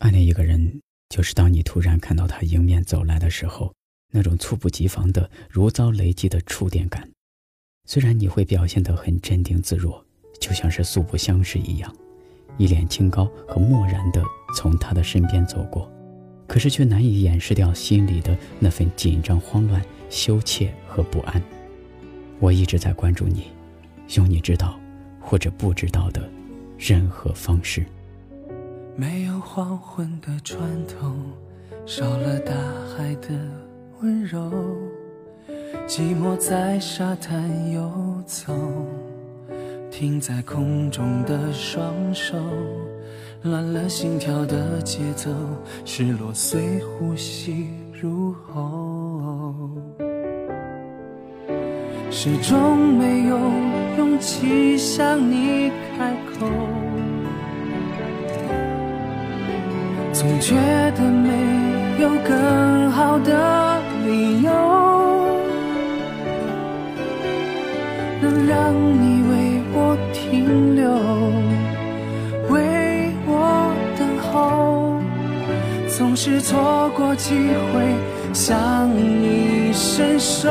暗恋一个人，就是当你突然看到他迎面走来的时候，那种猝不及防的、如遭雷击的触电感。虽然你会表现得很镇定自若，就像是素不相识一样，一脸清高和漠然地从他的身边走过，可是却难以掩饰掉心里的那份紧张、慌乱、羞怯和不安。我一直在关注你，用你知道或者不知道的任何方式。没有黄昏的船头，少了大海的温柔。寂寞在沙滩游走，停在空中的双手，乱了心跳的节奏，失落随呼吸入喉。始终没有勇气向你开口。总觉得没有更好的理由，能让你为我停留，为我等候。总是错过机会向你伸手，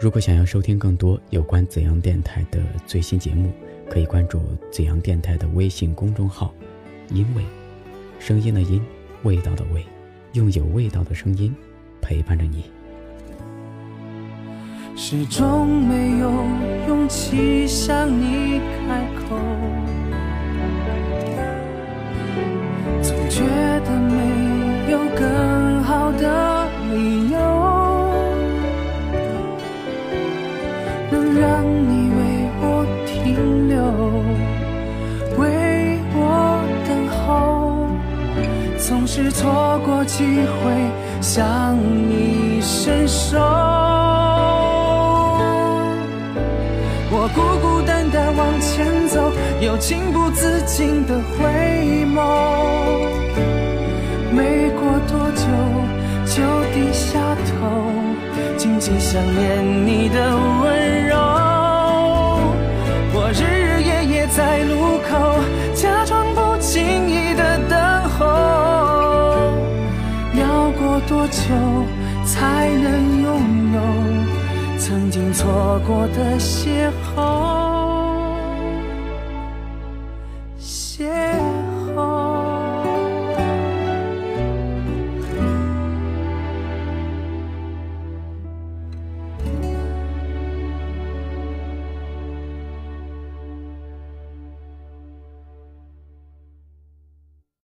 如果想要收听更多有关紫阳电台的最新节目，可以关注紫阳电台的微信公众号。因为，声音的音，味道的味，用有味道的声音陪伴着你。始终没有勇气向你开口，总觉得没有更好的理由。是错过机会向你伸手。我孤孤单单往前走，又情不自禁的回眸。没过多久，就低下头，静静想念你的温柔。我日日夜夜在路口，假装不经意多久才能拥有曾经错过的邂逅？